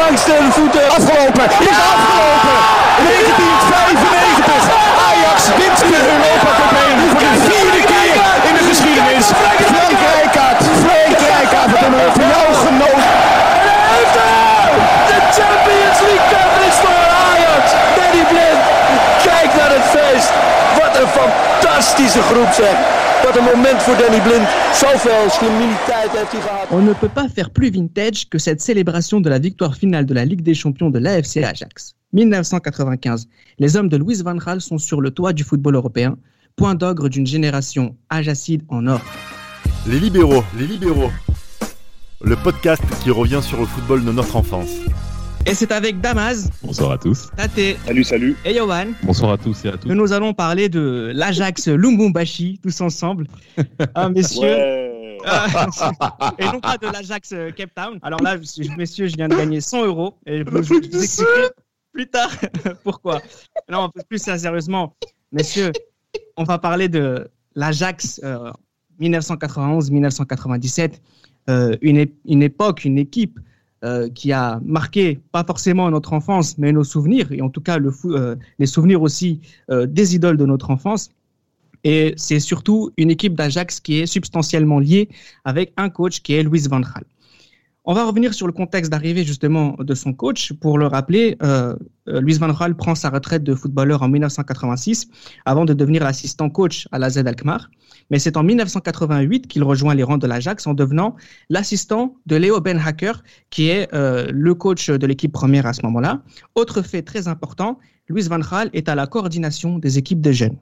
langs de voeten. Afgelopen. Is afgelopen. 1995. Ajax wint de Europa Cup 1 voor de vierde keer in de geschiedenis. Frank Rijkaard. Frank Rijkaard. Wat hebben we van jou genoten. De Champions League Cup is voor Ajax. Danny Blind. Kijk naar het feest. Wat een fantastische groep zeg. Wat een moment voor Danny Blind. Zoveel slimmiteit heeft hij gehad. On ne peut pas faire plus vintage que cette célébration de la victoire finale de la Ligue des Champions de l'AFC Ajax. 1995. Les hommes de Louis Van Gaal sont sur le toit du football européen, point d'ogre d'une génération ajacide en or. Les libéraux, les libéraux. Le podcast qui revient sur le football de notre enfance. Et c'est avec Damas, Bonsoir à tous. Tate Salut, salut. et Yohan Bonsour à tous et à que toutes. nous allons parler de l'Ajax Lumumbashi tous ensemble. Ah, messieurs. Ouais. Ah, et non pas de l'Ajax euh, Cape Town. Alors là, messieurs, je viens de gagner 100 euros et je vous je vous expliquerai plus tard pourquoi. Non, plus sérieusement, messieurs, on va parler de l'Ajax euh, 1991-1997, euh, une, ép- une époque, une équipe euh, qui a marqué pas forcément notre enfance, mais nos souvenirs, et en tout cas euh, les souvenirs aussi euh, des idoles de notre enfance. Et c'est surtout une équipe d'Ajax qui est substantiellement liée avec un coach qui est Louis Van Gaal. On va revenir sur le contexte d'arrivée justement de son coach. Pour le rappeler, euh, euh, Louis Van Gaal prend sa retraite de footballeur en 1986 avant de devenir l'assistant coach à la Z Alkmaar. Mais c'est en 1988 qu'il rejoint les rangs de l'Ajax en devenant l'assistant de Léo Ben Hacker, qui est euh, le coach de l'équipe première à ce moment-là. Autre fait très important, Louis Van Gaal est à la coordination des équipes de jeunes.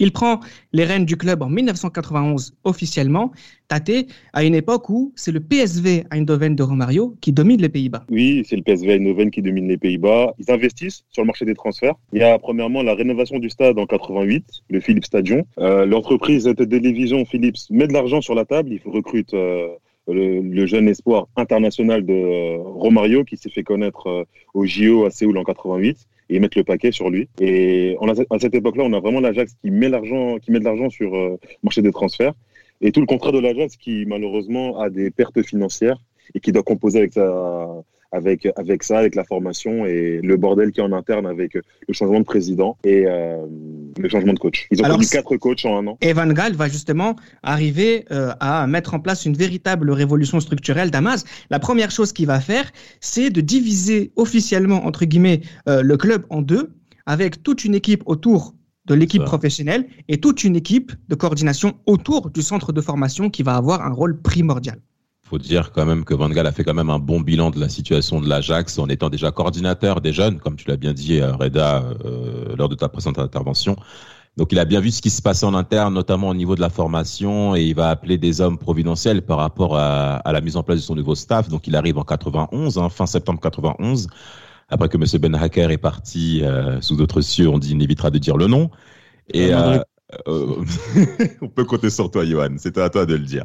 Il prend les rênes du club en 1991 officiellement, tâté à une époque où c'est le PSV Eindhoven de Romario qui domine les Pays-Bas. Oui, c'est le PSV Eindhoven qui domine les Pays-Bas. Ils investissent sur le marché des transferts. Il y a premièrement la rénovation du stade en 88, le Philips Stadion. Euh, L'entreprise de télévision Philips met de l'argent sur la table. Il recrute euh, le, jeune espoir international de euh, Romario qui s'est fait connaître au JO à Séoul en 88 et mettent le paquet sur lui. Et on a, à cette époque-là, on a vraiment l'Ajax qui met l'argent, qui met de l'argent sur euh, le marché des transferts. Et tout le contraire de l'Ajax qui malheureusement a des pertes financières et qui doit composer avec ça, avec, avec ça, avec la formation et le bordel qui est en interne avec le changement de président et euh, le changement de coach. Ils ont Alors, connu quatre coachs en un an. Et Van Gaal va justement arriver euh, à mettre en place une véritable révolution structurelle d'Amas. La première chose qu'il va faire, c'est de diviser officiellement, entre guillemets, euh, le club en deux, avec toute une équipe autour de l'équipe professionnelle et toute une équipe de coordination autour du centre de formation qui va avoir un rôle primordial. Faut dire quand même que Van Gaal a fait quand même un bon bilan de la situation de l'Ajax en étant déjà coordinateur des jeunes, comme tu l'as bien dit, euh, Reda, euh, lors de ta précédente intervention. Donc il a bien vu ce qui se passait en interne, notamment au niveau de la formation, et il va appeler des hommes providentiels par rapport à, à la mise en place de son nouveau staff. Donc il arrive en 91, hein, fin septembre 91, après que M. Ben Hacker est parti euh, sous d'autres cieux, on dit, il évitera de dire le nom. Et euh, on peut compter sur toi, Johan. C'est à toi de le dire.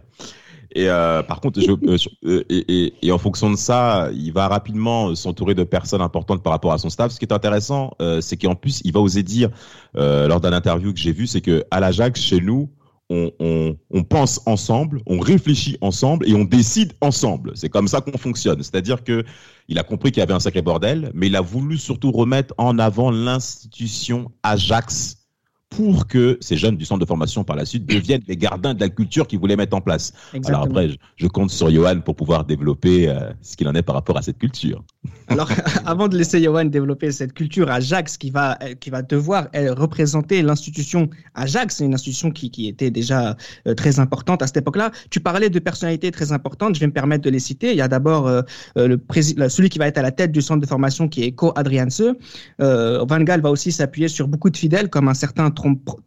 Et euh, par contre, je, euh, euh, et, et, et en fonction de ça, il va rapidement s'entourer de personnes importantes par rapport à son staff. Ce qui est intéressant, euh, c'est qu'en plus, il va oser dire euh, lors d'un interview que j'ai vu, c'est que à l'Ajax, chez nous, on, on, on pense ensemble, on réfléchit ensemble et on décide ensemble. C'est comme ça qu'on fonctionne. C'est-à-dire que il a compris qu'il y avait un sacré bordel, mais il a voulu surtout remettre en avant l'institution Ajax pour que ces jeunes du centre de formation par la suite deviennent les gardiens de la culture qu'ils voulaient mettre en place. Alors après, je, je compte sur Johan pour pouvoir développer euh, ce qu'il en est par rapport à cette culture. Alors, avant de laisser Johan développer cette culture Ajax qui va, qui va devoir elle, représenter l'institution Ajax, c'est une institution qui, qui était déjà euh, très importante à cette époque-là. Tu parlais de personnalités très importantes, je vais me permettre de les citer. Il y a d'abord euh, le celui qui va être à la tête du centre de formation qui est Co Adrianse. Euh, Van Gaal va aussi s'appuyer sur beaucoup de fidèles comme un certain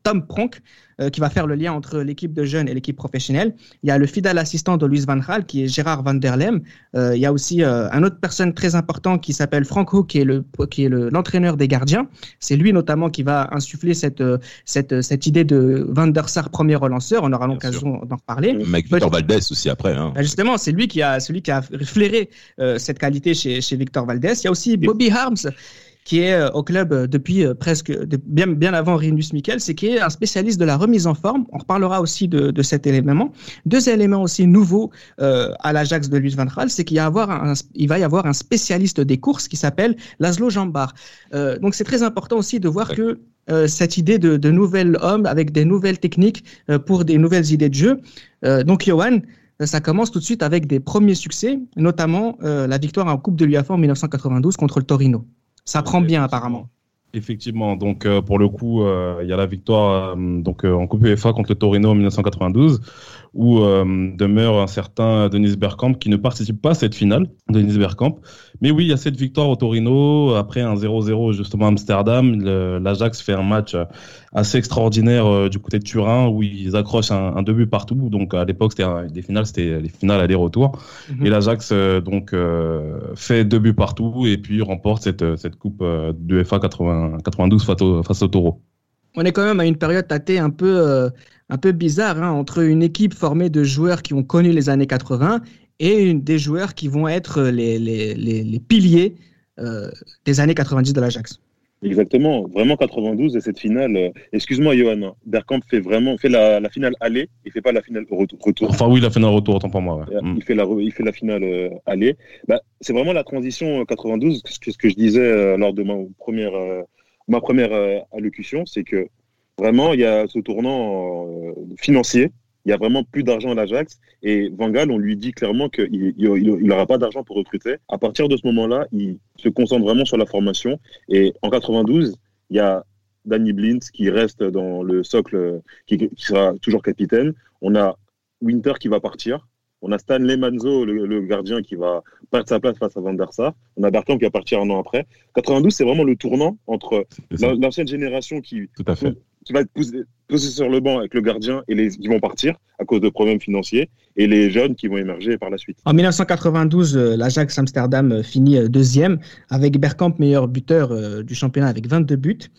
Tom Pronk, euh, qui va faire le lien entre l'équipe de jeunes et l'équipe professionnelle. Il y a le fidèle assistant de Louis Van Gaal, qui est Gérard Van der Lem. Euh, il y a aussi euh, un autre personne très important qui s'appelle Frank Hook, qui est le qui est l'entraîneur des gardiens. C'est lui notamment qui va insuffler cette cette cette idée de Van der Sar premier relanceur. On aura l'occasion d'en reparler. Mec Victor Valdez aussi après. Hein. Ben justement, c'est lui qui a celui qui a flairé cette qualité chez chez Victor Valdez. Il y a aussi Bobby Harms qui est au club depuis presque bien, bien avant Rinus Mikel, c'est qui est un spécialiste de la remise en forme. On reparlera aussi de, de cet élément. Deux éléments aussi nouveaux à l'Ajax de Luis van Gaal, c'est qu'il il va y avoir un spécialiste des courses qui s'appelle Laszlo Jambar. donc c'est très important aussi de voir que euh, cette idée de, de nouvel homme avec des nouvelles techniques euh, pour des nouvelles idées de jeu. Euh, donc, Johan, ça commence tout de suite avec des premiers succès, notamment la victoire en Coupe de l'UEFA en 1992 contre le Torino. Ça prend bien apparemment. Effectivement, donc pour le coup, il y a la victoire donc en Coupe UEFA contre le Torino en 1992 où euh, demeure un certain Denis Bergkamp qui ne participe pas à cette finale, Denis Bergkamp. Mais oui, il y a cette victoire au Torino, après un 0-0 justement à Amsterdam. L'Ajax fait un match assez extraordinaire euh, du côté de Turin où ils accrochent un, un deux buts partout. Donc à l'époque, c'était des finales, c'était les finales aller-retour. Mhm. Et l'Ajax euh, donc fait deux buts partout et puis remporte cette, cette coupe de FA 92 face au, face au Taureau on est quand même à une période tâtée un peu, euh, un peu bizarre hein, entre une équipe formée de joueurs qui ont connu les années 80 et des joueurs qui vont être les, les, les, piliers euh, des années 90 de l'Ajax. Exactement, vraiment 92 et cette finale. Euh, excuse-moi, Johan, hein, Bergkamp fait vraiment fait la, la, finale aller, il fait pas la finale retour. Enfin oui, la finale retour, autant pour moi. Il fait la il fait la finale aller. Bah, c'est vraiment la transition 92, ce que, ce que je disais lors de ma première ma première euh, allocution, c'est que vraiment, il y a ce tournant euh, financier. Il y a vraiment plus d'argent à l'Ajax. Et Van Gaal, on lui dit clairement qu'il n'aura pas d'argent pour recruter. À partir de ce moment-là, il se concentre vraiment sur la formation. Et en 92, il y a Danny Blint qui reste dans le socle, qui, qui sera toujours capitaine. On a Winter qui va partir. On a Stanley Manzo, le, gardien, qui va perdre sa place face à Van der Sar. On a Bertrand qui va partir un an après. 92, c'est vraiment le tournant entre l'ancienne génération qui, qui va être posée sur le banc avec le gardien et les, qui vont partir à cause de problèmes financiers et les jeunes qui vont émerger par la suite. En 1992, euh, l'Ajax Amsterdam euh, finit euh, deuxième avec Bergkamp meilleur buteur du championnat avec 22 buts.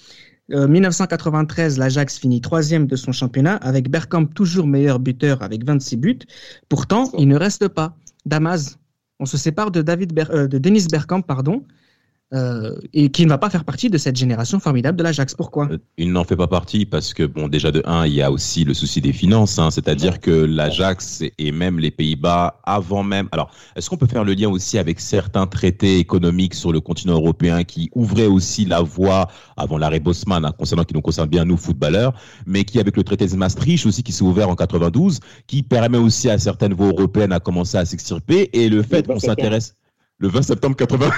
1993, euh, l'Ajax finit troisième de son championnat avec Bergkamp toujours meilleur buteur avec 26 buts. Pourtant, il ne reste pas. Damas, on se sépare de, David euh, de Denis Bergkamp, pardon, euh, et qui ne va pas faire partie de cette génération formidable de l'Ajax. Pourquoi? Euh, Il n'en fait pas partie parce que, bon, déjà de un, il y a aussi le souci des finances, hein, c'est-à-dire que l'Ajax et même les Pays-Bas, avant même. Alors, est-ce qu'on peut faire le lien aussi avec certains traités économiques sur le continent européen qui ouvraient aussi la voie avant l'arrêt Bosman, hein, concernant qui nous concerne bien nous footballeurs, mais qui avec le traité de Maastricht aussi qui s'est ouvert en 92, qui permet aussi à certaines voies européennes à commencer à s'extirper et le fait qu'on s'intéresse le 20 septembre 80.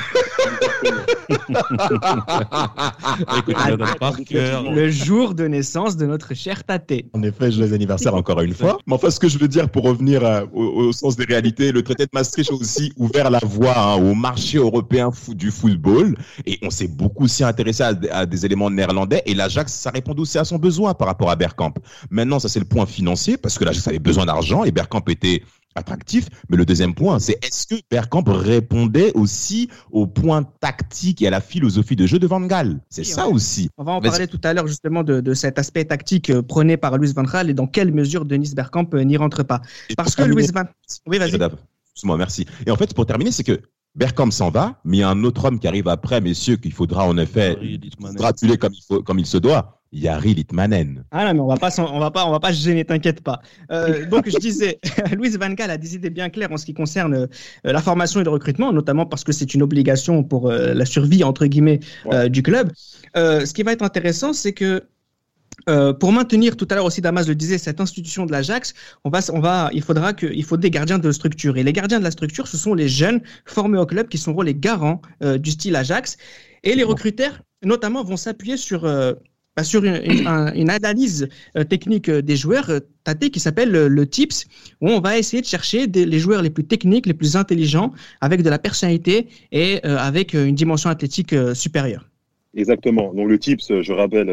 le jour de naissance de notre cher Tate. En effet, joyeux anniversaire encore une fois. Mais enfin, ce que je veux dire pour revenir euh, au, sens des réalités, le traité de Maastricht a aussi ouvert la voie hein, au marché européen du football. Et on s'est beaucoup aussi intéressé à, des éléments néerlandais. Et l'Ajax, ça répond aussi à son besoin par rapport à Bergkamp. Maintenant, ça c'est le point financier parce que l'Ajax avait besoin d'argent et Bergkamp était attractif. Mais le deuxième point, c'est est-ce que Bergkamp répondait aussi au point tactique et à la philosophie de jeu de Van Gaal? C'est ça aussi. On va en parler tout à l'heure justement de, cet aspect tactique euh, prôné par Louis Van Gaal et dans quelle mesure Denis Bergkamp euh, n'y rentre pas. Parce que Louis Van... Oui, vas-y. Excuse-moi, merci. Et en fait, pour terminer, c'est que Bergkamp s'en va, mais il y a un autre homme qui arrive après, messieurs, qu'il faudra en effet gratuler comme il, faut, comme il se doit. Yari Litmanen. Ah non, mais on va pas, on va pas, on va pas se gêner, t'inquiète pas. Euh, donc je disais, Louise Van Gaal a des idées bien claires en ce qui concerne euh, la formation et le recrutement, notamment parce que c'est une obligation pour euh, la survie entre guillemets du club. ce qui va être intéressant, c'est que pour maintenir, tout à l'heure aussi Damas le disait, cette institution de l'Ajax, on va, on va, il faudra que, il faut des gardiens de structure. Et les gardiens de la structure, ce sont les jeunes formés au club qui seront les garants du style Ajax. Et les recruteurs, notamment, vont s'appuyer sur sur une, analyse euh, technique euh, des joueurs euh, tâtés qui s'appelle le, TIPS, où on va essayer de chercher les joueurs les plus techniques, les plus intelligents, avec de la personnalité et avec une dimension athlétique supérieure. Exactement. Donc le TIPS, je rappelle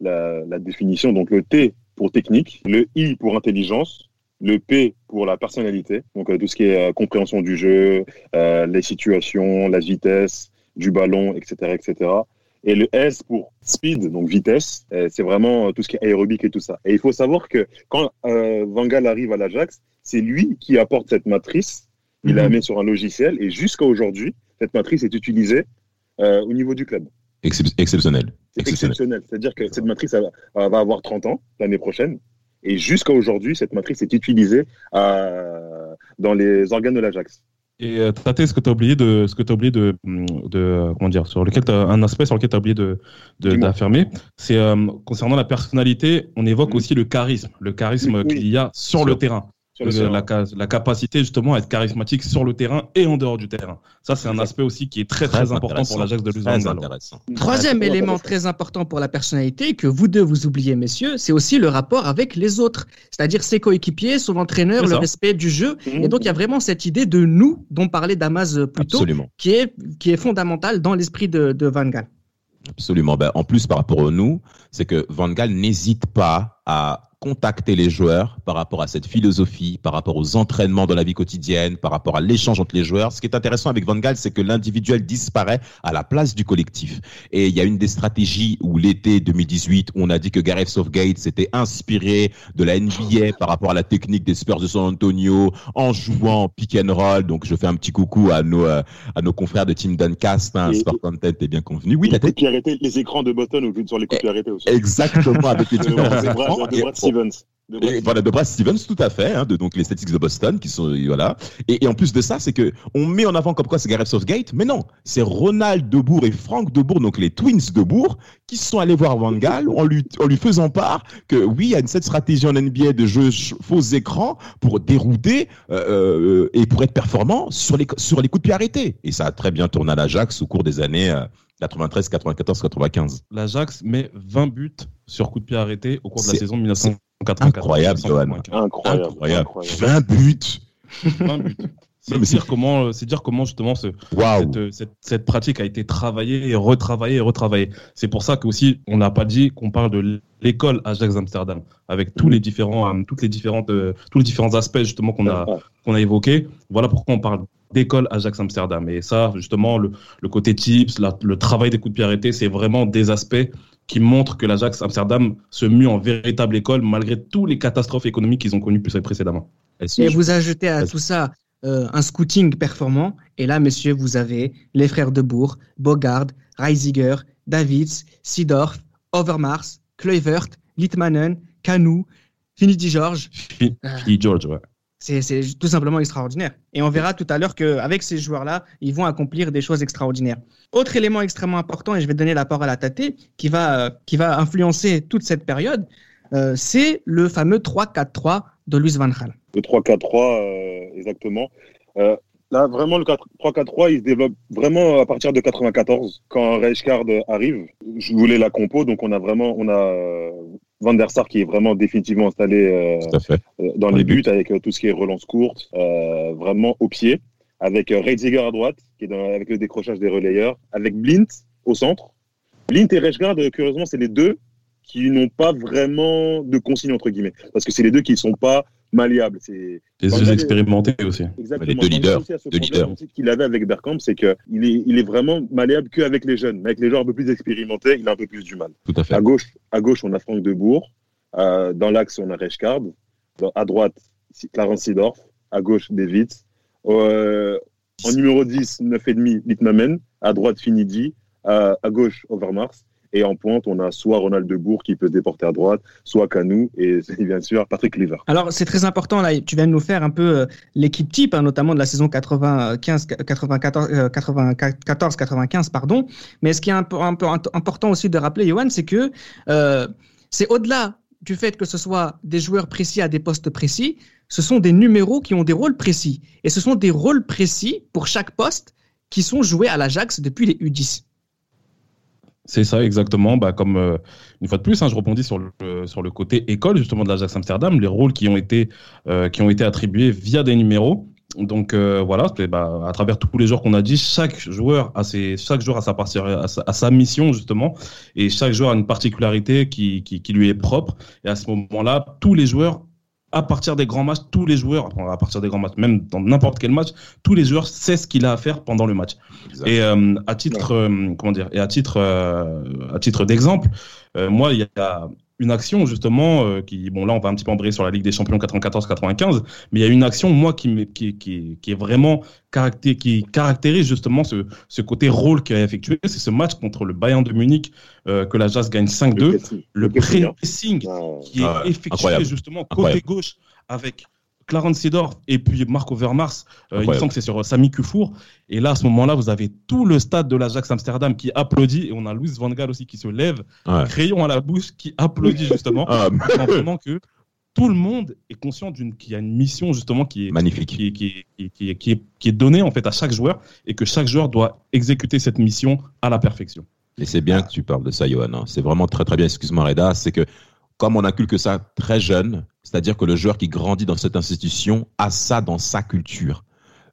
la, définition. Donc le T pour technique, le I pour intelligence, le P pour la personnalité, donc tout ce qui est compréhension du jeu, les situations, la vitesse du ballon, etc., etc. Et le S pour speed, donc vitesse, euh, c'est vraiment euh, tout ce qui est aérobique et tout ça. Et il faut savoir que quand euh, Van Gaal arrive à l'Ajax, c'est lui qui apporte cette matrice. Il la met sur un logiciel et jusqu'à aujourd'hui, cette matrice est utilisée euh, au niveau du club. Excep- exceptionnel. Exceptionnel. C'est-à-dire que cette matrice elle va va avoir 30 ans l'année prochaine. Et jusqu'à aujourd'hui, cette matrice est utilisée euh, dans les organes de l'Ajax. Et euh, Tate, ce que tu as oublié de, ce que oublié de, de, comment dire, sur lequel un aspect sur lequel tu as oublié de, c'est euh, concernant la personnalité, on évoque Mhm. aussi le charisme, le charisme Oui, qu'il y a sur le terrain. Sur le la, ca- la capacité justement à être charismatique sur le terrain et en dehors du terrain. Ça, c'est un aspect aussi qui est très très, important pour l'Ajax de Gaal. intéressant. Troisième élément très important pour la personnalité que vous deux vous oubliez, messieurs, c'est aussi le rapport avec les autres, c'est-à-dire ses coéquipiers, son entraîneur, le respect du jeu. Et donc il y a vraiment cette idée de nous dont parlait Damas euh, plus tôt, Absolument. qui est qui est fondamentale dans l'esprit de, de Van Gaal. Absolument. Ben, en plus, par rapport à nous, c'est que Van Gaal n'hésite pas à contacter les joueurs par rapport à cette philosophie, par rapport aux entraînements dans la vie quotidienne, par rapport à l'échange entre les joueurs. Ce qui est intéressant avec Van Gaal, c'est que l'individuel disparaît à la place du collectif. Et il y a une des stratégies où l'été 2018, on a dit que Gareth Southgate s'était inspiré de la NBA par rapport à la technique des Spurs de San Antonio en jouant pick and roll. Donc, je fais un petit coucou à nos, euh, à nos confrères de Team Duncast, hein, Et- Sport Content est bien convenu. Oui, les, les écrans de Boston ou sur les coups arrêtés aussi. Exactement, avec les différents écrans. Stevens. De Brad et voilà, de Brad Stevens, tout à fait, hein, de donc les Celtics de Boston, qui sont voilà. Et, et en plus de ça, c'est que on met en avant comme quoi c'est Gareth Southgate, mais non, c'est Ronald Debourg et Frank Debourg, donc les Twins Debourg, qui sont allés voir Van Gaal en lui en lui faisant part que oui, il y a une cette stratégie en NBA de jeu ch- faux écrans pour dérouter euh, euh, et pour être performant sur les sur les coups de pied arrêtés. Et ça a très bien tourné à l'Ajax au cours des années euh, 93, 94, 95. L'Ajax met 20 buts sur coup de pied arrêté au cours de la saison 1994. Incroyable, Johan. Incroyable. Incroyable. incroyable. 20 buts. 20 buts. C'est dire comment, euh, c'est dire comment justement ce, Waouh. cette, euh, cette, cette pratique a été travaillée et retravaillée et retravaillée. C'est pour ça qu'aussi, on n'a pas dit qu'on parle de l'école Ajax Amsterdam, avec tous les différents, euh, toutes les différentes, tous les différents aspects justement qu'on a, qu'on a évoqués. Voilà pourquoi on parle d'école Ajax Amsterdam. Et ça, justement, le, le côté tips, la- le travail des coups de pied arrêtés, c'est vraiment des aspects qui montrent que l'Ajax Amsterdam se mue en véritable école malgré toutes les catastrophes économiques qu'ils ont connues plus précédemment. Et vous ajoutez à tout ça euh, un scouting performant. Et là, messieurs, vous avez les frères de Bourg, Bogard, Reisiger, Davids, Sidorf, Overmars, Kluivert, Litmanen, Canu, Finidi George. Fi-. Philly George, ouais. C'est tout simplement extraordinaire. Et on verra tout à l'heure qu'avec ces joueurs-là, ils vont accomplir des choses extraordinaires. Autre élément extrêmement important, et je vais donner la parole à Tate, qui va, euh, qui va influencer toute cette période, euh, c'est le fameux 3-4-3 de Luis Van Gaal. Le 3-4-3, euh, exactement. Là, vraiment, le 4- 3-4-3, il se développe vraiment à partir de 94, quand Rijkaard arrive. Je voulais la compo, donc on a vraiment, on a Van der Sar qui est vraiment définitivement installé euh, euh, dans les les buts avec euh, tout ce qui est relance courte, vraiment au pied, avec Reitziger à droite, qui est dans- avec le décrochage des relayeurs, avec Blint au centre. Blint et euh, curieusement, c'est les deux qui n'ont pas vraiment de consigne entre guillemets, parce que c'est les deux qui ne sont pas malléables. C'est est- expérimentés aussi. exactement. Les deux leaders, deux leaders. qu'il avait avec Bergkamp, c'est que il est, il est vraiment malléable qu'avec les jeunes, mais avec les joueurs un peu plus expérimentés, il a un peu plus du mal. Tout à fait. À gauche, à gauche, on a Franck Debourg. Euh, dans l'axe, on a Rechkard. À droite, Clarence Sidorf. À gauche, David. Euh, en numéro 10, 9,5, Litmamen. À droite, Finidi. À, à gauche, Overmars. Et en pointe, on a soit Ronald Debourg qui peut déporter à droite, soit Canou et bien sûr Patrick Lever. Alors, c'est très important, là, tu viens de nous faire un peu euh, l'équipe type, hein, notamment de la saison 95, 94, euh, 94, 95, pardon. Mais ce qui est un peu, important aussi de rappeler, Johan, c'est que euh, c'est au-delà du fait que ce soit des joueurs précis à des postes précis, ce sont des numéros qui ont des rôles précis. Et ce sont des rôles précis pour chaque poste qui sont joués à l'Ajax depuis les U10. C'est ça, exactement. Bah, comme euh, une fois de plus, hein, je rebondis sur le, sur le côté école justement de l'Ajax Amsterdam, les rôles qui ont été, euh, qui ont été attribués via des numéros. Donc euh, voilà, bah, à travers tous les joueurs qu'on a dit, chaque joueur a ses, chaque joueur a sa, partie, sa, sa mission justement, et chaque joueur a une particularité qui, qui, qui lui est propre. Et à ce moment-là, tous les joueurs à partir des grands matchs, tous les joueurs, à partir des grands matchs, même dans n'importe quel match, tous les joueurs savent ce qu'il a à faire pendant le match. Et euh, à titre, euh, comment dire, et à titre, euh, à titre d'exemple, moi, il y a une action justement euh, qui, bon là on va un petit peu embrayer sur la Ligue des Champions 94-95, mais il y a une action moi qui, qui, qui, qui est vraiment caracté, qui caractérise justement ce, ce côté rôle qu'il a effectué, c'est ce match contre le Bayern de Munich euh, que la Jazz gagne 5-2, le, pressing. Qui est Ah effectué incroyable. justement côté Incroyable. gauche avec Clarence Seedorf et puis Marco Vermars. Euh, il me semble que c'est sur euh, Sami Kufour. Et là, à ce moment-là, vous avez tout le stade de l'Ajax Amsterdam qui applaudit et on a Louis Van Gaal aussi qui se lève, Ouais. crayon à la bouche, qui applaudit justement. Ah, vraiment que tout le monde est conscient qu'il y a une mission justement qui est magnifique. qui, est- qui, est- qui, est- qui, est- qui est, qui est donnée en fait à chaque joueur et que chaque joueur doit exécuter cette mission à la perfection. Et c'est bien que tu parles de ça, Johan. hein. C'est vraiment très très bien. Excuse-moi, Reda. C'est que comme on inculque ça très jeune, c'est-à-dire que le joueur qui grandit dans cette institution a ça dans sa culture.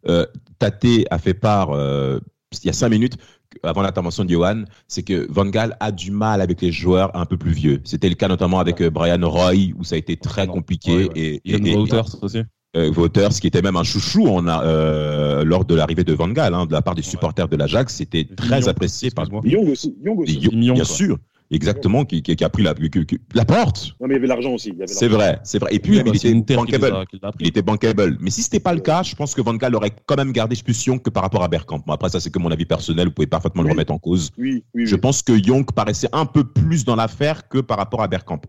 Euh, Tate a fait part euh, il y a cinq minutes avant l'intervention de Johan, c'est que Van Gaal a du mal avec les joueurs un peu plus vieux. C'était le cas notamment avec euh, Brian Roy où ça a été très Non. compliqué Ouais, ouais. et, et, aussi. euh, qui était même un chouchou a, euh, lors de l'arrivée de Van Gaal, hein, de la part des supporters de l'Ajax, c'était très apprécié par. Young aussi. Aussi. Bien quoi. sûr, exactement, qui, qui, qui a pris la, qui- qui- la porte. Non, mais il y avait l'argent aussi. C'est vrai, c'est vrai. Et puis Oui, bah, il c'est était bankable. a-. Il était bankable. Mais si c'était pas le cas, je pense que Van Gaal aurait quand même gardé plus Young que par rapport à Bergkamp. Bon, après, ça, c'est que mon avis personnel. Vous pouvez parfaitement le remettre en cause. Oui, oui. Je oui. pense que Young paraissait un peu plus dans l'affaire que par rapport à Bergkamp.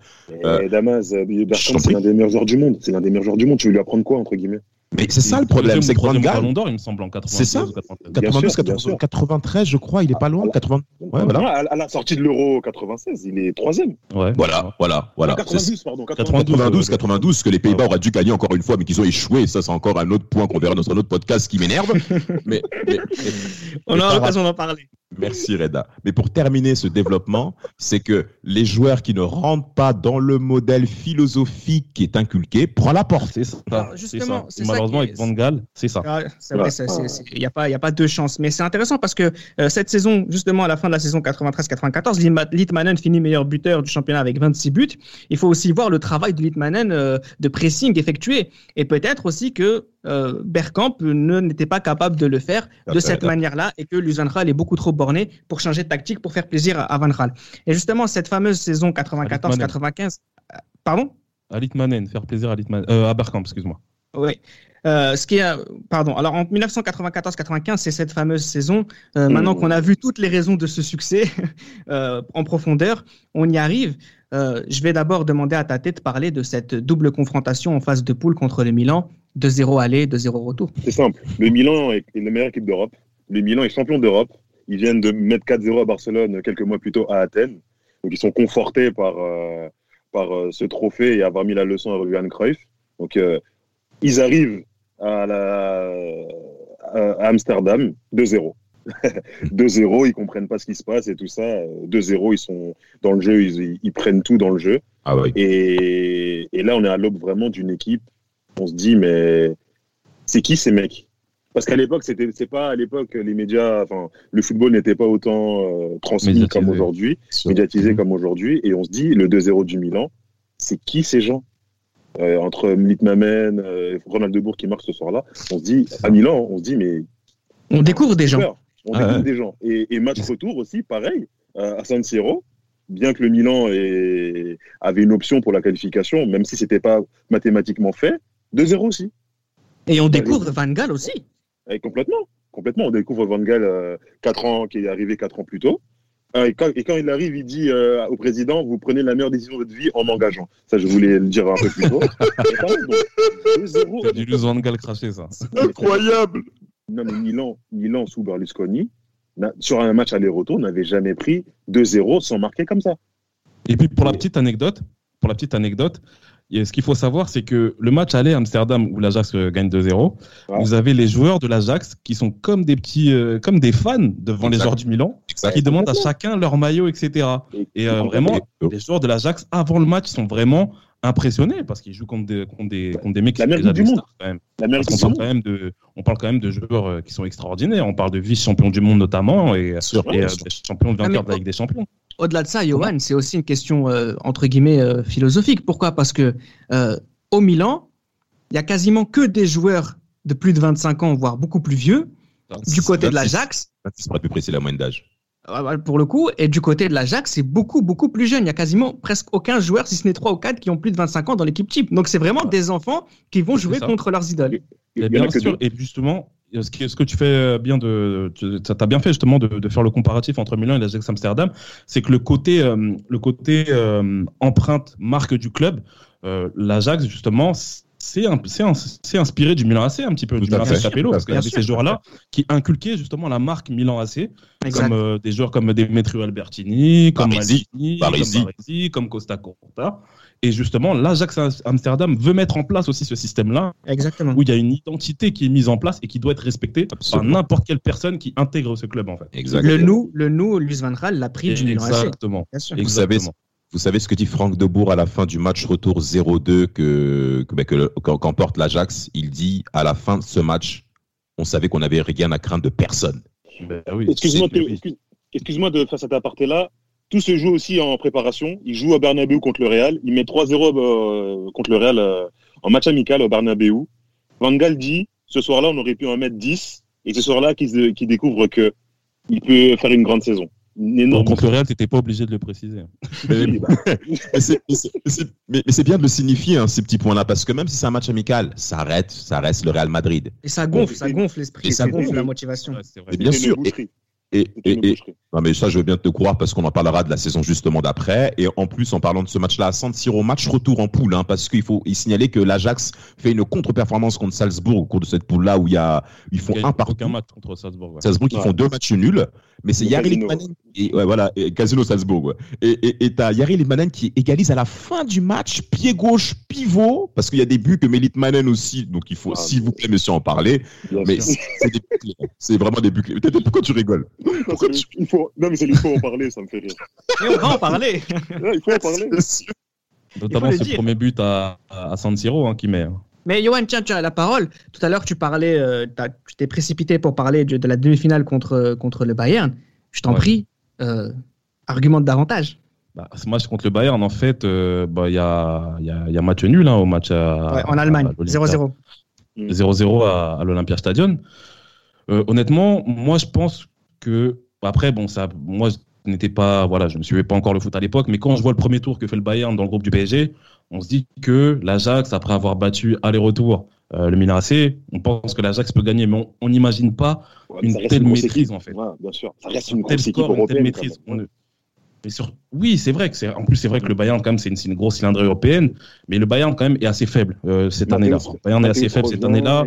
Euh, Damas, euh, Bergkamp, c'est l'un des meilleurs joueurs du monde. C'est l'un des meilleurs joueurs du monde. Tu veux lui apprendre quoi, entre guillemets? Mais c'est ça le problème, c'est que Van troisième Gaal, Ballon d'Or, il me semble, en 92 C'est ça ou 93. Bien 92, sûr, bien 80, sûr. 93, je crois, il est pas loin. Alors- 80. Ouais, voilà. Non, à, la sortie de l'Euro 96, il est troisième. Ouais. Voilà, voilà, voilà. Non, C'est- 92, pardon. 92, 92, ouais. 92, que les Pays-Bas auraient dû gagner encore une fois, mais qu'ils ont échoué. Ça, c'est encore un autre point qu'on verra dans un autre podcast qui m'énerve. mais, mais- mais- On par- l'occasion d'en parler. Merci Reda. Mais pour terminer ce développement, c'est que les joueurs qui ne rentrent pas dans le modèle philosophique qui est inculqué prend la porte. C'est ça. Alors, c'est justement, ça. c'est Et ça Malheureusement, avec Van Gaal, c'est ça. Ah, c'est vrai, il n'y a, pas- il y a pas deux chances. Mais c'est intéressant parce que euh, cette saison, justement, à la fin de la saison 93-94, Lima- Litmanen finit meilleur buteur du championnat avec 26 buts. Il faut aussi voir le travail de Litmanen euh, de pressing effectué. Et peut-être aussi que euh, Bergkamp ne- n'était pas capable de le faire Ah, de bah, cette là. manière-là et que Luzanral est beaucoup trop borné pour changer de tactique pour faire plaisir à, Van Gaal. Et justement, cette fameuse saison 94-95, euh, pardon? À Litmanen, faire plaisir à Litmanen. Euh, à Bergkamp, excuse-moi. Oui. Euh, ce qui est, pardon. Alors en 1994-95, c'est cette fameuse saison. Euh, Maintenant qu'on a vu toutes les raisons de ce succès euh, en profondeur, on y arrive. Euh, je vais d'abord demander à ta tête de parler de cette double confrontation en phase de poule contre le Milan, 2-0 aller, 2-0 retour. C'est simple. Le Milan est est la meilleure équipe d'Europe. Le Milan est champion d'Europe. Ils viennent de mettre 4-0 à Barcelone quelques mois plus tôt à Athènes. Donc ils sont confortés par, euh, par euh, ce trophée et avoir mis la leçon à Johan Cruyff. Donc euh, ils arrivent à, la, à Amsterdam 2-0. 2-0, ils comprennent pas ce qui se passe et tout ça. 2-0, ils sont dans le jeu, ils, ils prennent tout dans le jeu. Ah oui. Et, et là, on est à l'aube vraiment d'une équipe. On se dit, mais c'est qui ces mecs? Parce qu'à l'époque, c'était, c'est pas à l'époque les médias, enfin, le football n'était pas autant euh, transmis Médiatisé. comme aujourd'hui, médiatisé comme aujourd'hui. Et on se dit, le 2-0 du Milan, c'est qui ces gens? Euh, Entre Litmanen, euh, Ronald de Bourg qui marque ce soir-là, on se dit, à Milan, on se dit, mais On découvre des gens. On découvre des gens. Et, et match retour aussi, pareil, euh, à San Siro. Bien que le Milan ait- avait une option pour la qualification, même si c'était pas mathématiquement fait, 2-0 aussi. Et on découvre Van Gaal aussi. Et complètement. Complètement. On découvre Van Gaal, euh, quatre ans, qui est arrivé 4 ans plus tôt. Euh, Et quand, et quand il arrive, il dit euh, au président Vous prenez la meilleure décision de votre vie en m'engageant. Ça, je voulais le dire un peu plus tôt. Et pareil, donc, 2-0. C'est du Luz Van Gaal craché, ça. Incroyable. Non, mais Milan, Milan sous Berlusconi, sur un match aller-retour, n'avait jamais pris 2-0 sans marquer comme ça. Et puis pour la petite anecdote, pour la petite anecdote, et ce qu'il faut savoir, c'est que le match aller à Amsterdam où l'Ajax euh, gagne 2-0, Ouais. vous avez les joueurs de l'Ajax qui sont comme des petits, euh, comme des fans devant les joueurs du Milan, qui demandent à chacun leur maillot, etc. Et euh, vraiment, les joueurs de l'Ajax avant le match sont vraiment impressionnés parce qu'ils jouent contre des, contre des, contre des mecs qui La sont déjà du des monde. stars, quand même. L'Amérique Parce du qu'on parle Monde. quand même de, on parle quand même de joueurs euh, qui sont extraordinaires. On parle de vice-champions du monde notamment et, sûr, et, euh, champions Ah, vainqueurs de la Ligue des Champions. Au-delà de ça, Johan, c'est aussi une question euh, entre guillemets euh, philosophique. Pourquoi? Parce que euh, au Milan, il y a quasiment que des joueurs de plus de 25 ans, voire beaucoup plus vieux, du côté de 26. l'Ajax. 26 pour être plus précis, la moyenne d'âge. Ah, Pour le coup, et du côté de l'Ajax, c'est beaucoup, beaucoup plus jeune. Il y a quasiment presque aucun joueur, si ce n'est 3 ou 4, qui ont plus de 25 ans dans l'équipe type. Donc c'est vraiment des enfants qui vont jouer ça. contre leurs idoles. Et bien sûr, et justement, ce que, ce que tu fais bien de, tu as bien fait justement de, de faire le comparatif entre Milan et l'Ajax Amsterdam, c'est que le côté, euh, le côté euh, empreinte marque du club, euh, l'Ajax justement, c'est inspiré du Milan AC un petit peu, Tout du Milan. AC Capello, parce qu'il y avait sûr. ces joueurs-là qui inculquaient justement la marque Milan AC, Exact. comme euh, des joueurs comme Demetrio Albertini, comme Baresi. comme Costa Curta. Et justement, l'Ajax Amsterdam veut mettre en place aussi ce système-là, Exactement. où il y a une identité qui est mise en place et qui doit être respectée par n'importe quelle personne qui intègre ce club en fait. Exactement. Le nous, le nous, Luis Van Gaal l'a pris du Milan AC. Exactement. Bien sûr. Et vous savez, Exactement. Vous savez ce que dit Franck Debourg à la fin du match retour 0-2 que, que, ben, que qu'emporte l'Ajax? Il dit à la fin de ce match, on savait qu'on n'avait rien à craindre de personne. Ben oui. Excuse-moi excuse- excuse-moi de faire cet aparté-là. Tout se joue aussi en préparation. Il joue à Bernabeu contre le Real. Il met 3-0 euh, contre le Real euh, en match amical au Bernabeu. Van Gaal dit, ce soir-là, on aurait pu en mettre 10. Et ce soir-là, qu'il qu'il découvre que il peut faire une grande saison. Énorme contre le Real, t'étais pas obligé de le préciser. Mais, mais c'est- mais c'est- mais c'est- mais- mais c'est bien de le signifier, hein, ces petits points-là, parce que même si c'est un match amical, ça arrête, ça reste le Real Madrid. Et ça gonfle, ça gonfle l'esprit, et ça gonfle la motivation. Ouais, c'est vrai. Et bien sûr. Et, non, mais ça, je veux bien te croire parce qu'on en parlera de la saison justement d'après. Et en plus, en parlant de ce match-là à San Siro, match retour en poule, hein, parce qu'il faut y signaler que l'Ajax fait une contre-performance contre Salzbourg au cours de cette poule-là où il y a, ils font un partout. Aucun match contre Salzbourg. ouais. Salzbourg qui Ouais. font deux matchs nuls, mais c'est Yari. Litmanen et ouais, voilà, et Casino Salzbourg. ouais. Et et et t'as Yari Litmanen qui égalise à la fin du match, pied gauche pivot, parce qu'il y a des buts que met Litmanen aussi, donc il faut, Ah, s'il vous plaît, monsieur, en parler. Bien Mais c'est vraiment des buts Pourquoi tu rigoles? Non, c'est- il faut- non, mais c'est il faut en parler, ça me fait rire. Et on va en parler. Ouais, il faut en parler. Notamment ce dire. premier but à, à San Siro hein, qui met. hein. Mais Johan, tiens, tu as la parole. Tout à l'heure, tu parlais, euh, t'as- tu t'es précipité pour parler de, de la demi-finale contre, contre le Bayern. Je t'en Ouais. prie, euh, argumente davantage. Bah, ce match contre le Bayern, en fait, euh, bah, il y, a, il y, a, y a match nul hein, au match à, Ouais, en Allemagne, à l'Olympia. 0-0. 0-0 à, à l'Olympia Stadion. Euh, honnêtement, moi, je pense que après, bon, ça, moi, je n'étais pas, voilà, je ne suivais pas encore le foot à l'époque, mais quand je vois le premier tour que fait le Bayern dans le groupe du PSG, on se dit que l'Ajax, après avoir battu aller-retour euh, le Milan AC, on pense que l'Ajax peut gagner, mais on- n'imagine pas Ouais, mais une telle maîtrise, équipe. en fait. Ouais, bien sûr. Ça reste une un tel grosse équipe score, une telle maîtrise. On ne- Mais sur... Oui, c'est vrai que c'est. En plus, c'est vrai que le Bayern, quand même, c'est une, c'est une grosse cylindrée européenne, mais le Bayern, quand même, est assez faible euh, cette année-là. Le Bayern est assez faible cette année-là.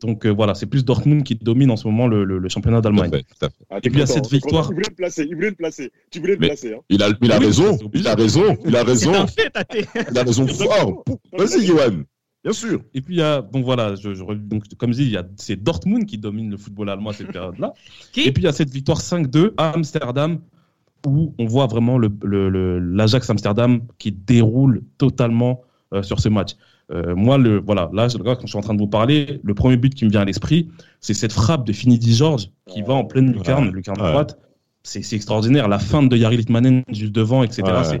Donc euh, voilà, c'est plus Dortmund qui domine en ce moment le, le- le championnat Tout à d'Allemagne. fait, tout à fait. Ah, Et puis, à content, cette t'es content. victoire- Il voulait le placer, il voulait le placer. Tu voulais le placer. Hein. Il a, il a Oui, raison, il a raison, il a raison, un fait, Tate. il a raison fort. Vas-y, Johan. Bien sûr. Et puis, il y a, donc voilà, je, je- donc, comme je dis, il y a, c'est Dortmund qui domine le football allemand à cette période-là. Qui? Et puis, il y a cette victoire 5-2 à Amsterdam où on voit vraiment le, le- le- l'Ajax Amsterdam qui déroule totalement euh, sur ce match. Euh, moi, le, voilà, là, quand je suis en train de vous parler, le premier but qui me vient à l'esprit, c'est cette frappe de Finidi George qui va en pleine lucarne, Ouais. lucarne Ouais. droite. C'est, extraordinaire. La fin de Yari Litmanen juste devant, etc. Ouais.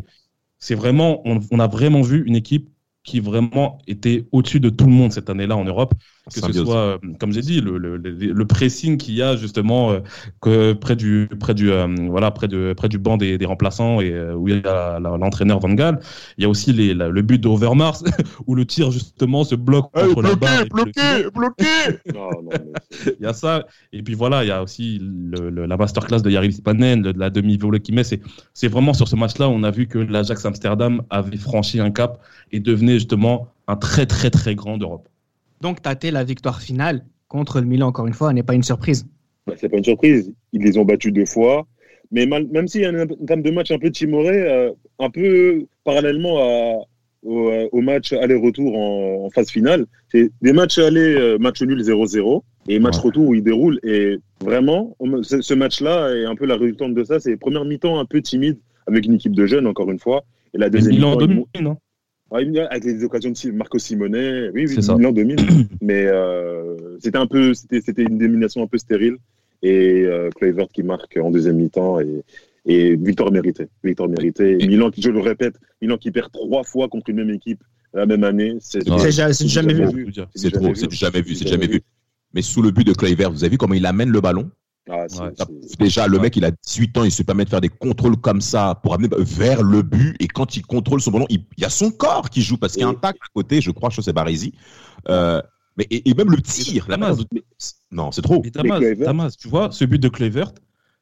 C'est vraiment, on, on a vraiment vu une équipe qui vraiment était au-dessus de tout le monde cette année-là en Europe. Que ce soit, euh, comme j'ai dit, le, le, le- le pressing qu'il y a justement euh, que près du, près du, euh, voilà, près de, près du banc des, des remplaçants et où il y a l'entraîneur Van Gaal. Il y a aussi les, la- le but d'Overmars où le tir justement se bloque Allez, entre la barre. le bloqué, bloqué. Non, non, mais c'est- il y a ça. Et puis voilà, il y a aussi le, le- la masterclass de Yari Spanen, de la demi-volée qu'il met. C'est, c'est vraiment sur ce match-là, on a vu que l'Ajax Amsterdam avait franchi un cap et devenait justement un très très très grand d'Europe. Donc, Tate, la victoire finale contre le Milan, encore une fois, n'est pas une surprise. Bah, c'est pas une surprise. Ils les ont battus deux fois. Mais mal- même s'il y a un, terme de match un peu timoré, euh, un peu parallèlement à- au, euh, au match aller-retour en, en phase finale, c'est des matchs aller, euh, match nul 0-0 et match Ouais. retour où ils déroulent. Et vraiment, ce, ce match-là est un peu la résultante de ça. C'est première mi-temps un peu timide avec une équipe de jeunes, encore une fois. Et la deuxième Milan mi-temps, avec les occasions de Marco Simonet, oui, oui. Milan domine, mais euh, c'était un peu, c'était, c'était une domination un peu stérile et euh, Kluivert qui marque en deuxième mi-temps et, et victoire méritée, victoire méritée. Et Milan, qui, je le répète, Milan qui perd trois fois contre une même équipe la même année, c'est jamais vu. Jamais trop, vu. c'est jamais vu, c'est jamais vu. Mais sous le but de Kluivert, vous avez vu comment il amène le ballon Ah, Ouais. Déjà, le mec, il a 18 ans, il se permet de faire des contrôles comme ça pour amener vers le but. Et quand il contrôle son ballon, il, il y a son corps qui joue parce qu'il y a un tacle à côté, je crois, je sais c'est Barisi. Euh, mais, et, et même le tir, la manière dont- Non, c'est trop. Kluivert. Damas, tu vois, ce but de Kluivert,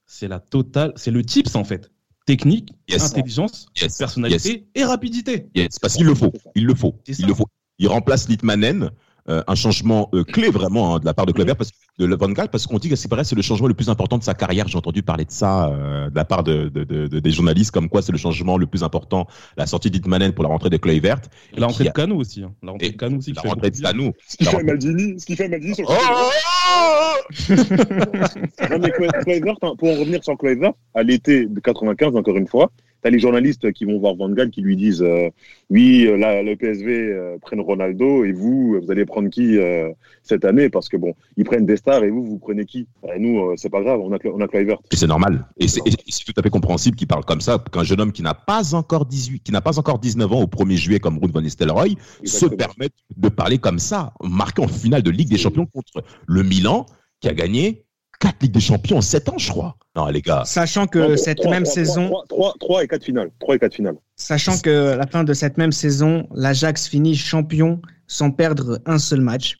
c'est la totale, c'est le tips en fait. Technique, Yes. intelligence, Yes. personnalité et rapidité. Yes, parce qu'il le faut. Il le faut. Il le faut. Il remplace Litmanen. Euh, un changement euh, clé vraiment hein, de la part de Kluivert parce de Van Gaal parce qu'on dit que c'est pareil c'est le changement le plus important de sa carrière j'ai entendu parler de ça euh, de la part de, de, de- de- des journalistes comme quoi c'est le changement le plus important la sortie d'Itmanen pour la rentrée de Kluivert Et la rentrée de Cano aussi. hein. La rentrée Et de Cano aussi. qui la fait rentrée de. Stanou Ce qu'il fait rentrée- Maldini, ce qu'il fait Maldini sur le Oh, Non, mais Cloy- Kluivert, hein, pour en revenir sur Kluivert, à l'été de 95, encore une fois, tu as les journalistes qui vont voir Van Gaal qui lui disent euh, Oui, euh, là, le PSV euh, prennent Ronaldo et vous, vous allez prendre qui euh, cette année? Parce que bon, ils prennent des stars et vous, vous prenez qui? Et nous, euh, c'est pas grave, on a, on a Kluivert. Et c'est normal. Et c'est tout à fait compréhensible qu'il parle comme ça, qu'un jeune homme qui n'a pas encore 18, qui n'a pas encore 19 ans au 1er juillet comme Ruud van Nistelrooy se permette de parler comme ça, marqué en finale de Ligue des Champions contre le Milan, qui a gagné 4 Ligues des Champions en 7 ans, je crois. Non, les gars. Sachant que Non, cette même saison, trois- trois- trois et 4 finales. 3 et 4 finales. Sachant que à la fin de cette même saison, l'Ajax finit champion sans perdre un seul match.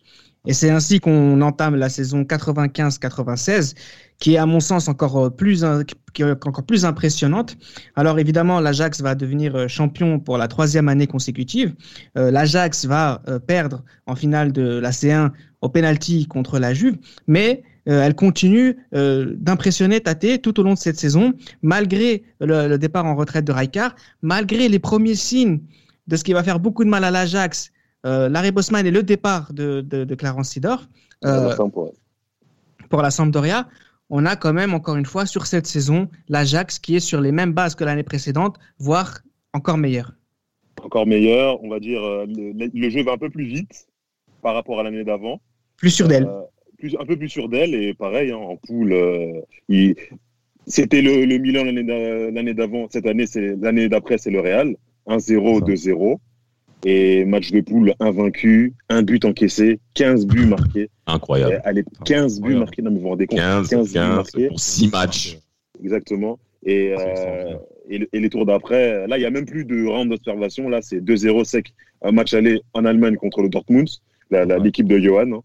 Et c'est ainsi qu'on entame la saison 95-96, qui est à mon sens encore euh, plus, encore plus impressionnante. Alors évidemment, l'Ajax va devenir euh, champion pour la troisième année consécutive. Euh, L'Ajax va perdre en finale de la C1 au penalty contre la Juve, mais euh, elle continue euh, d'impressionner Tate tout au long de cette saison, malgré le, le départ en retraite de Rijkaard, malgré les premiers signes de ce qui va faire beaucoup de mal à l'Ajax, euh, l'arrêt Bosman et le départ de, de, de Clarence Enfin, pour- la Sampdoria, on a quand même encore une fois sur cette saison l'Ajax qui est sur les mêmes bases que l'année précédente, voire encore meilleur. Encore meilleur, on va dire, le, le jeu va un peu plus vite par rapport à l'année d'avant. Plus sûr d'elle. Euh, plus, un peu plus sûr d'elle et pareil hein, en poule euh, il- c'était le, le Milan l'année d'a- l'année d'avant cette année c'est l'année d'après c'est le Real 1-0 2-0 et match de poule invaincu un but encaissé 15 buts marqués Incroyable. Allez 15 buts Incroyable. marqués non mais vous vous rendez compte 15, 15 buts 15 marqués pour 6 matchs. exactement et, C'est euh, et, le- et les tours d'après là il y a même plus de round d'observation là c'est 2-0 sec un match aller en Allemagne contre le Dortmund la- Ouais. l'équipe de Johan hein.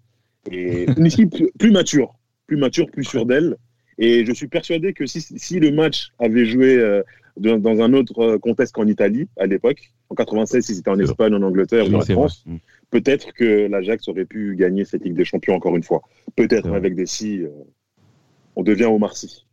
Et une équipe plus- mature, plus mature, plus sûre d'elle. Et je suis persuadé que si, si le match avait joué euh, dans, dans un autre euh, contexte qu'en Italie à l'époque, en 96, si c'était en. Espagne, en Angleterre ou en. France, Mm. peut-être que l'Ajax aurait pu gagner cette Ligue des Champions encore une fois. Peut-être avec des si, euh, on devient Omar Sy.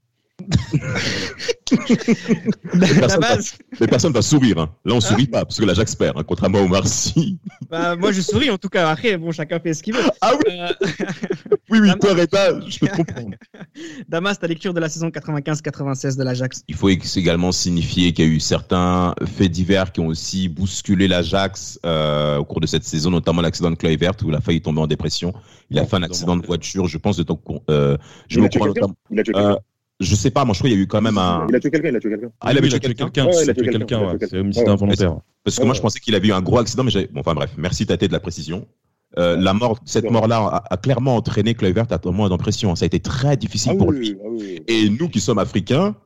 La Personne base, Mais personne va sourire. hein. Là, on sourit pas, parce que l'Ajax perd, hein, contrairement au Marcy. bah, moi je souris en tout cas. Après, bon, chacun fait ce qu'il veut. Ah oui, Euh, oui, oui, Ah, toi, Reda, je peux te comprendre. Damas, ta lecture de la saison 95-96 de l'Ajax. Il faut également signifier qu'il y a eu certains faits divers qui ont aussi bousculé l'Ajax euh, au cours de cette saison, notamment l'accident de Kluivert où il a failli tomber en dépression. Il a fait un accident de voiture, je pense, de ton, euh, je Il me a tué crois quelqu'un notamment- Il a tué quelqu'un. Je sais pas, moi je crois qu'il y a eu quand même un. Il a tué quelqu'un, il a tué quelqu'un. Ah, il avait Oui, tué quelqu'un. Ouais, c'est il a tué quelqu'un, quelqu'un, il a ouais. tué C'est homicide Ouais. involontaire. Parce que moi je pensais qu'il avait eu un gros accident, mais j'avais. Bon, enfin bref, merci Tate de la précision. Euh, la mort, cette Ouais. mort-là a, a clairement entraîné Kluivert à moins d'impression. Ça a été très difficile Ah pour oui, lui. ah oui. Et nous qui sommes africains,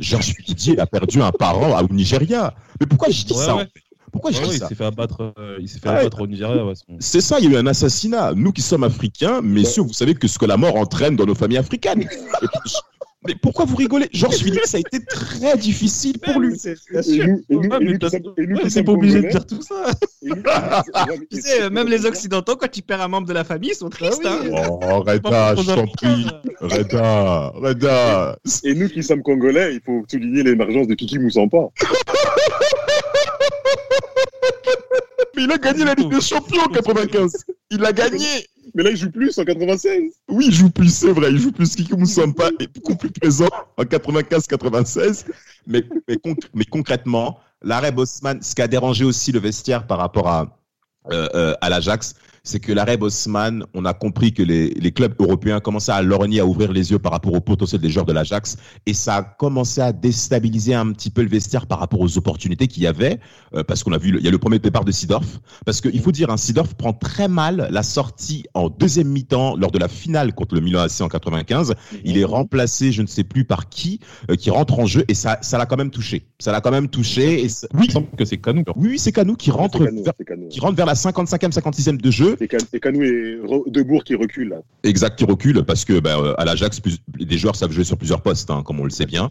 Georges Didier a perdu un parent au Nigeria. Mais pourquoi je dis Ouais, ça ouais. en fait? Pourquoi je Ouais, dis ouais, il ça? s'est fait abattre, euh, il s'est fait Ouais. abattre au Nigeria. ouais, C'est ça, il y a eu un assassinat. Nous qui sommes africains, messieurs, vous savez que ce que la mort entraîne dans nos familles africaines. Mais pourquoi vous rigolez? Georges Philippe, ça a été très difficile pour lui. C'est- pas obligé de dire tout ça. mais- Tu sais, euh, même les Occidentaux, quand tu perds un membre de la famille, ils sont tristes. Ah oui. hein. Oh, Reda, je t'en prie. Reda, Reda. Et nous qui sommes congolais, il faut souligner l'émergence de Kiki Moussampa. Mais il a gagné la Ligue des Champions en 95. Il l'a gagné. Mais là, il joue plus en 96. Oui, il joue plus, c'est vrai. Il joue plus. Kiki Moussampa est beaucoup plus présent en 95-96. Mais, mais, conc- mais concrètement, l'arrêt Bosman, ce qui a dérangé aussi le vestiaire par rapport à, euh, euh, à l'Ajax, c'est que l'arrêt Bosman, on a compris que les, les, clubs européens commençaient à lorgner, à ouvrir les yeux par rapport au potentiel des joueurs de l'Ajax, et ça a commencé à déstabiliser un petit peu le vestiaire par rapport aux opportunités qu'il y avait, euh, parce qu'on a vu, il y a le premier départ de Sidorf, parce qu'il faut dire, un hein, Sidorf prend très mal la sortie en deuxième mi-temps lors de la finale contre le Milan AC en 95. Il est remplacé, je ne sais plus par qui, euh, qui rentre en jeu, et ça, ça l'a quand même touché. Ça l'a quand même touché. Et Oui, il semble que c'est Canou. Oui, c'est Canou qui rentre, vers, qui rentre vers la 55e, 56e de jeu. C'est Canou et Debourg qui recule là. Exact, qui recule parce que ben, à l'Ajax, des joueurs savent jouer sur plusieurs postes, hein, comme on le sait bien.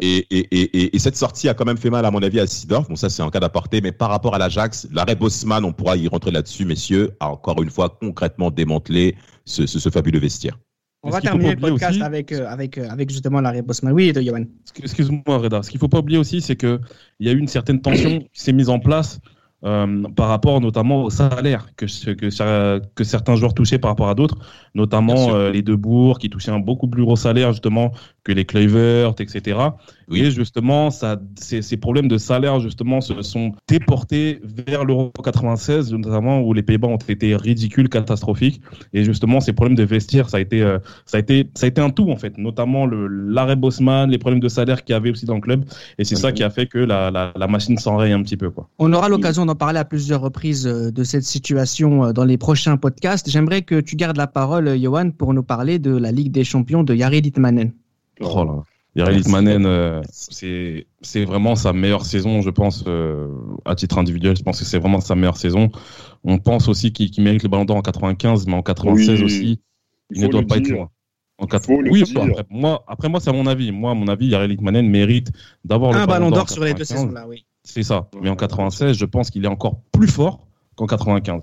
Et, et, et, et, cette sortie a quand même fait mal, à mon avis, à Sidorf. Bon, ça, c'est en cas d'apporter. Mais par rapport à l'Ajax, l'arrêt Bosman, on pourra y rentrer là-dessus, messieurs, a encore une fois concrètement démantelé ce, ce, ce fabuleux vestiaire. On va terminer le podcast avec, euh, avec, euh, avec justement l'arrêt Bosman. Oui, de Johan. Excuse-moi, Reda. Ce qu'il ne faut pas oublier aussi, c'est qu'il y a eu une certaine tension qui s'est mise en place euh, par rapport notamment au salaire que, que, que certains joueurs touchaient par rapport à d'autres, notamment euh, les deux bourgs qui touchaient un beaucoup plus gros salaire justement que les Clavert, etc. Oui. Et justement, ça, ces, ces, problèmes de salaire justement se sont déportés vers l'Euro 96, notamment où les Pays-Bas ont été ridicules, catastrophiques. Et justement, ces problèmes de vestiaire, ça a été, euh, ça a été, ça a été un tout en fait, notamment l'arrêt Bosman, les problèmes de salaire qu'il y avait aussi dans le club. Et c'est ça qui a fait que la, la, la machine s'enraye un petit peu. Quoi. On aura l'occasion d'en parler à plusieurs reprises euh, de cette situation euh, dans les prochains podcasts. J'aimerais que tu gardes la parole, Johan, pour nous parler de la Ligue des Champions de Yari Litmanen. Oh là. Yari Litmanen, euh, c'est c'est vraiment sa meilleure saison, je pense, euh, à titre individuel. Je pense que c'est vraiment sa meilleure saison. On pense aussi qu'il qu mérite le Ballon d'Or en 95, mais en 96 oui, aussi, il, il ne doit pas dire. être loin. En 4... Oui, après moi, après moi, c'est à mon avis. Moi, à mon avis, Yari Litmanen mérite d'avoir le Ballon d'Or sur les deux saisons là, oui. C'est ça. Mais en 96, je pense qu'il est encore plus fort qu'en 95.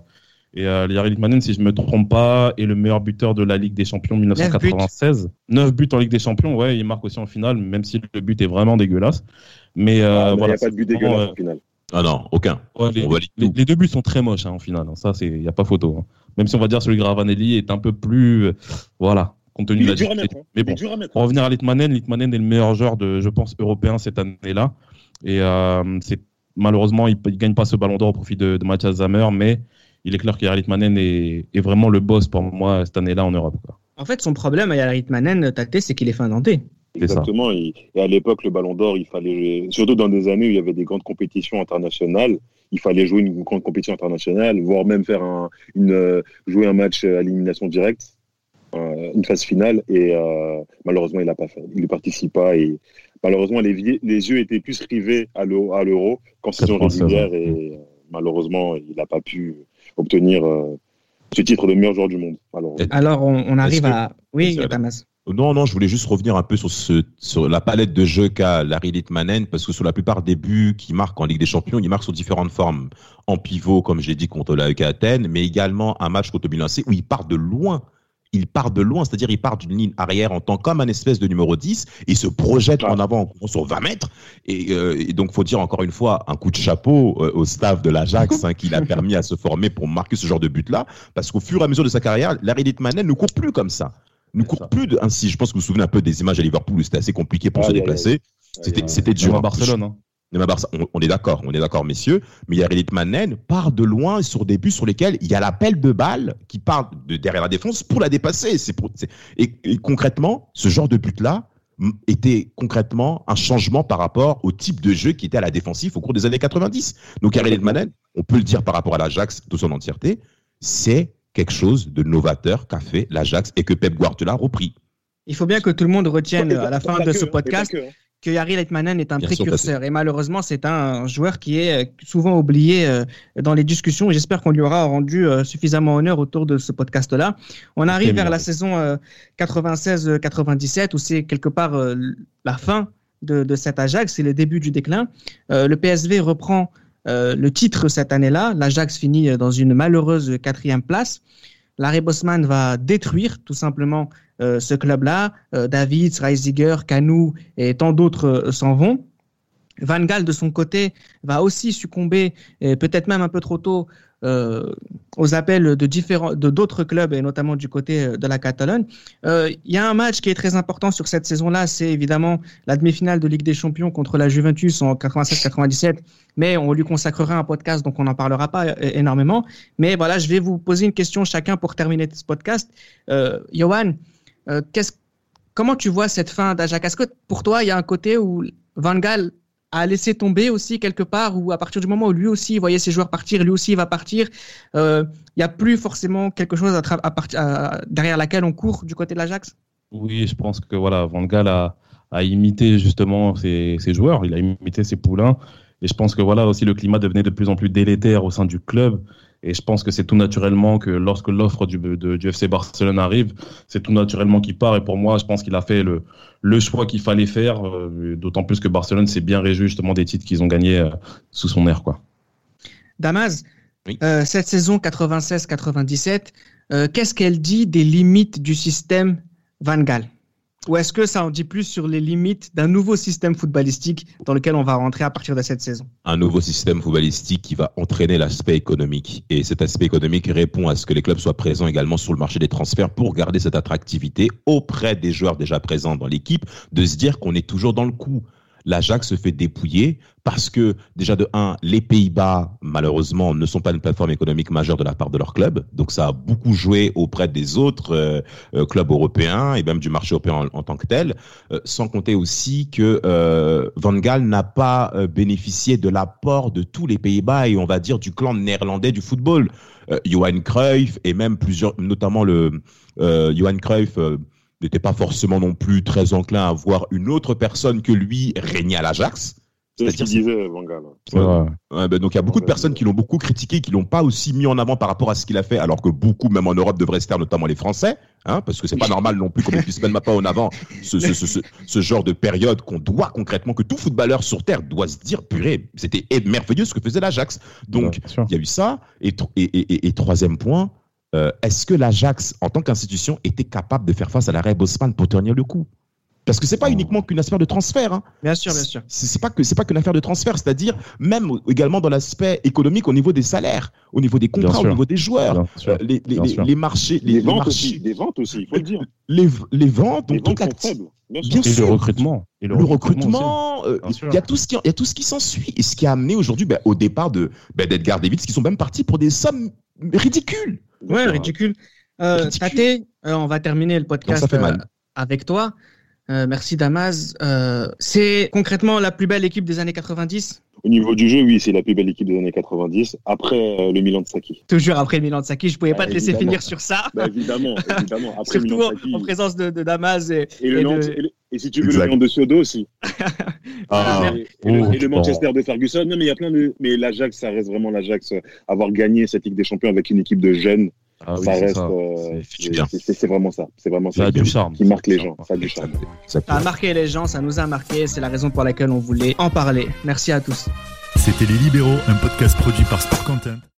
Et euh, Yari Litmanen, si je me trompe pas, est le meilleur buteur de la Ligue des Champions 1996. 9 buts, buts en Ligue des Champions, ouais, il marque aussi en finale, même si le but est vraiment dégueulasse. Mais euh, ah, voilà. Il n'y a pas de but dégueulasse euh, en finale. Ah non, aucun. Ouais, les, les, les, deux buts sont très moches hein, en finale. Hein. Ça, il n'y a pas photo. Hein. Même si on va dire celui de Gravanelli est un peu plus. Euh, voilà. Compte tenu de la mettre, Mais bon, pour revenir à Litmanen, Litmanen est le meilleur joueur, de, je pense, européen cette année-là. Et euh, malheureusement, il ne gagne pas ce ballon d'or au profit de, de Mathias Zammer, mais il est clair qu'Yarit Manen est, est, vraiment le boss pour moi cette année-là en Europe. Quoi. En fait, son problème à Yarit Manen, Tate, c'est qu'il est finlandais. Exactement. Et, et, à l'époque, le Ballon d'Or, il fallait, surtout dans des années où il y avait des grandes compétitions internationales, il fallait jouer une grande compétition internationale, voire même faire un, une, jouer un match à élimination directe, euh, une phase finale. Et euh, malheureusement, il l'a pas fait. Il ne participe pas. Et malheureusement, les, les yeux étaient plus rivés à l'euro qu'en saison régulière. Et euh, malheureusement, il n'a pas pu obtenir euh, ce titre de meilleur joueur du monde. Alors, Alors on, on arrive à. Oui, Damas. Non, non, je voulais juste revenir un peu sur, ce, sur la palette de jeux qu'a Larry Litmanen, parce que sur la plupart des buts qu'il marque en Ligue des Champions, il marque sur différentes formes. En pivot, comme j'ai dit, contre l'AEK Athènes, mais également un match contre Milan AC où il part de loin il part de loin, c'est-à-dire il part d'une ligne arrière en tant comme un espèce de numéro 10 et se projette en avant sur 20 mètres. Et, euh, et donc, faut dire encore une fois un coup de chapeau euh, au staff de l'Ajax hein, qui l'a permis à se former pour marquer ce genre de but-là, parce qu'au fur et à mesure de sa carrière, Larry Litmanen ne court plus comme ça. Ne court plus de, ainsi. Je pense que vous vous souvenez un peu des images à Liverpool où c'était assez compliqué pour ah, se déplacer. C'était, c'était dur. À Barcelone. Hein. On, on est d'accord, on est d'accord, messieurs. Mais Yarelit Manen part de loin sur des buts sur lesquels il y a l'appel de balle qui part de derrière la défense pour la dépasser. C'est pour, et, et, concrètement, ce genre de but-là était concrètement un changement par rapport au type de jeu qui était à la défensive au cours des années 90. Donc Yarelit Manen, on peut le dire par rapport à l'Ajax de son entièreté, c'est quelque chose de novateur qu'a fait l'Ajax et que Pep Guardiola a repris. Il faut bien que tout le monde retienne à la fin de ce podcast que Harry Leitmanen est un Bien précurseur. Et malheureusement, c'est un joueur qui est euh, souvent oublié euh, dans les discussions. J'espère qu'on lui aura rendu euh, suffisamment honneur autour de ce podcast-là. On arrive vers la saison 96-97 où c'est quelque part la fin de, de cet Ajax, c'est le début du déclin. Le PSV reprend le titre cette année-là. L'Ajax finit dans une malheureuse quatrième place. Larry Bosman va détruire tout simplement euh, ce club-là. Euh, David, Reisiger, Canou et tant d'autres euh, s'en vont. Van Gaal, de son côté, va aussi succomber, peut-être même un peu trop tôt, aux appels de différents, de d'autres clubs et notamment du côté de la Catalogne. Il y a un match qui est très important sur cette saison-là, c'est évidemment la demi-finale de Ligue des Champions contre la Juventus en 96-97. Mais on lui consacrera un podcast, donc on n'en parlera pas énormément. Mais voilà, je vais vous poser une question chacun pour terminer ce podcast. Johan, qu'est-ce, comment tu vois cette fin d'Ajax? Que pour toi, il y a un côté où Van Gaal à laisser tomber aussi quelque part, ou à partir du moment où lui aussi voyait ses joueurs partir, lui aussi va partir, euh, il n'y a plus forcément quelque chose derrière laquelle on court du côté de l'Ajax? Oui, je pense que voilà, Van Gaal a, a imité justement ses, ses, joueurs, il a imité ses poulains, et je pense que voilà aussi le climat devenait de plus en plus délétère au sein du club. Et je pense que c'est tout naturellement que lorsque l'offre du, du FC Barcelone arrive, c'est tout naturellement qu'il part. Et pour moi, je pense qu'il a fait le, le choix qu'il fallait faire, euh, d'autant plus que Barcelone s'est bien réjoui justement des titres qu'ils ont gagnés euh, sous son air. Quoi. Damas, euh, cette saison 96-97, qu'est-ce qu'elle dit des limites du système Van Gaal? Ou est-ce que ça en dit plus sur les limites d'un nouveau système footballistique dans lequel on va rentrer à partir de cette saison? Un nouveau système footballistique qui va entraîner l'aspect économique. Et cet aspect économique répond à ce que les clubs soient présents également sur le marché des transferts pour garder cette attractivité auprès des joueurs déjà présents dans l'équipe, de se dire qu'on est toujours dans le coup l'Ajax se fait dépouiller parce que déjà de un, les Pays-Bas malheureusement ne sont pas une plateforme économique majeure de la part de leur club, donc ça a beaucoup joué auprès des autres euh, euh, clubs européens et même du marché européen en, tant que tel, euh, sans compter aussi que Van Gaal n'a pas bénéficié de l'apport de tous les Pays-Bas et on va dire du clan néerlandais du football. Johan Cruyff et même plusieurs, notamment le Johan Cruyff n'était pas forcément non plus très enclin à voir une autre personne que lui régner à l'Ajax. C'est ce qu'il disait, Van Gaal. Ouais. Ben donc il y a beaucoup de personnes qui l'ont beaucoup critiqué, qui l'ont pas aussi mis en avant par rapport à ce qu'il a fait, alors que beaucoup, même en Europe, devraient se taire, notamment les Français, hein, parce que c'est pas normal non plus qu'on ne puisse mettre pas en avant ce, ce, ce, ce, genre de période qu'on doit concrètement, que tout footballeur sur terre doit se dire, purée, c'était merveilleux ce que faisait l'Ajax. Donc il y a eu ça. Et, et, et, et troisième point, euh, est-ce que l'Ajax, en tant qu'institution, était capable de faire face à l'arrêt Bosman pour tenir le coup? Parce que c'est pas uniquement qu'une affaire de transfert. Hein. Bien sûr, bien sûr. C'est pas que c'est pas qu'une affaire de transfert, c'est-à-dire même également dans l'aspect économique au niveau des salaires, au niveau des contrats, au niveau des joueurs, euh, les, les, les, marchés, les, ventes marchés, aussi, des ventes aussi, il faut le dire. Les, les ventes, les ventes sont faibles. Bien, sûr. Et le recrutement. Et le, recrutement, euh, il y a tout ce qui, il y a tout ce qui s'ensuit et ce qui a amené aujourd'hui ben, au départ de ben, d'Edgar Davids, qui sont même partis pour des sommes ridicules. Ouais, ridicule. Euh, Tate, euh, on va terminer le podcast euh, avec toi. Euh, merci Damas. Euh, c'est concrètement la plus belle équipe des années 90 Au niveau du jeu, oui, c'est la plus belle équipe des années 90, après le Milan de Saki. Toujours après le Milan de Saki, je pouvais pas te laisser finir sur ça. Bah, évidemment, évidemment. Après Surtout Milan en, présence de, de Damas. Et, et, le et, et, si tu veux, exact. le Milan de Siodo aussi. ah, et, oh, le, le Manchester de Ferguson. Non, mais il y a plein de. Mais l'Ajax, ça reste vraiment l'Ajax. Avoir gagné cette Ligue des Champions avec une équipe de jeunes. Ah oui, ça reste, euh, c'est vraiment ça. C'est vraiment ça, ça qui, du charme. qui marque les gens. Ça a du charme. Ça a marqué les gens, ça nous a marqué. C'est la raison pour laquelle on voulait en parler. Merci à tous. C'était Les Libéraux, un podcast produit par Sport Content.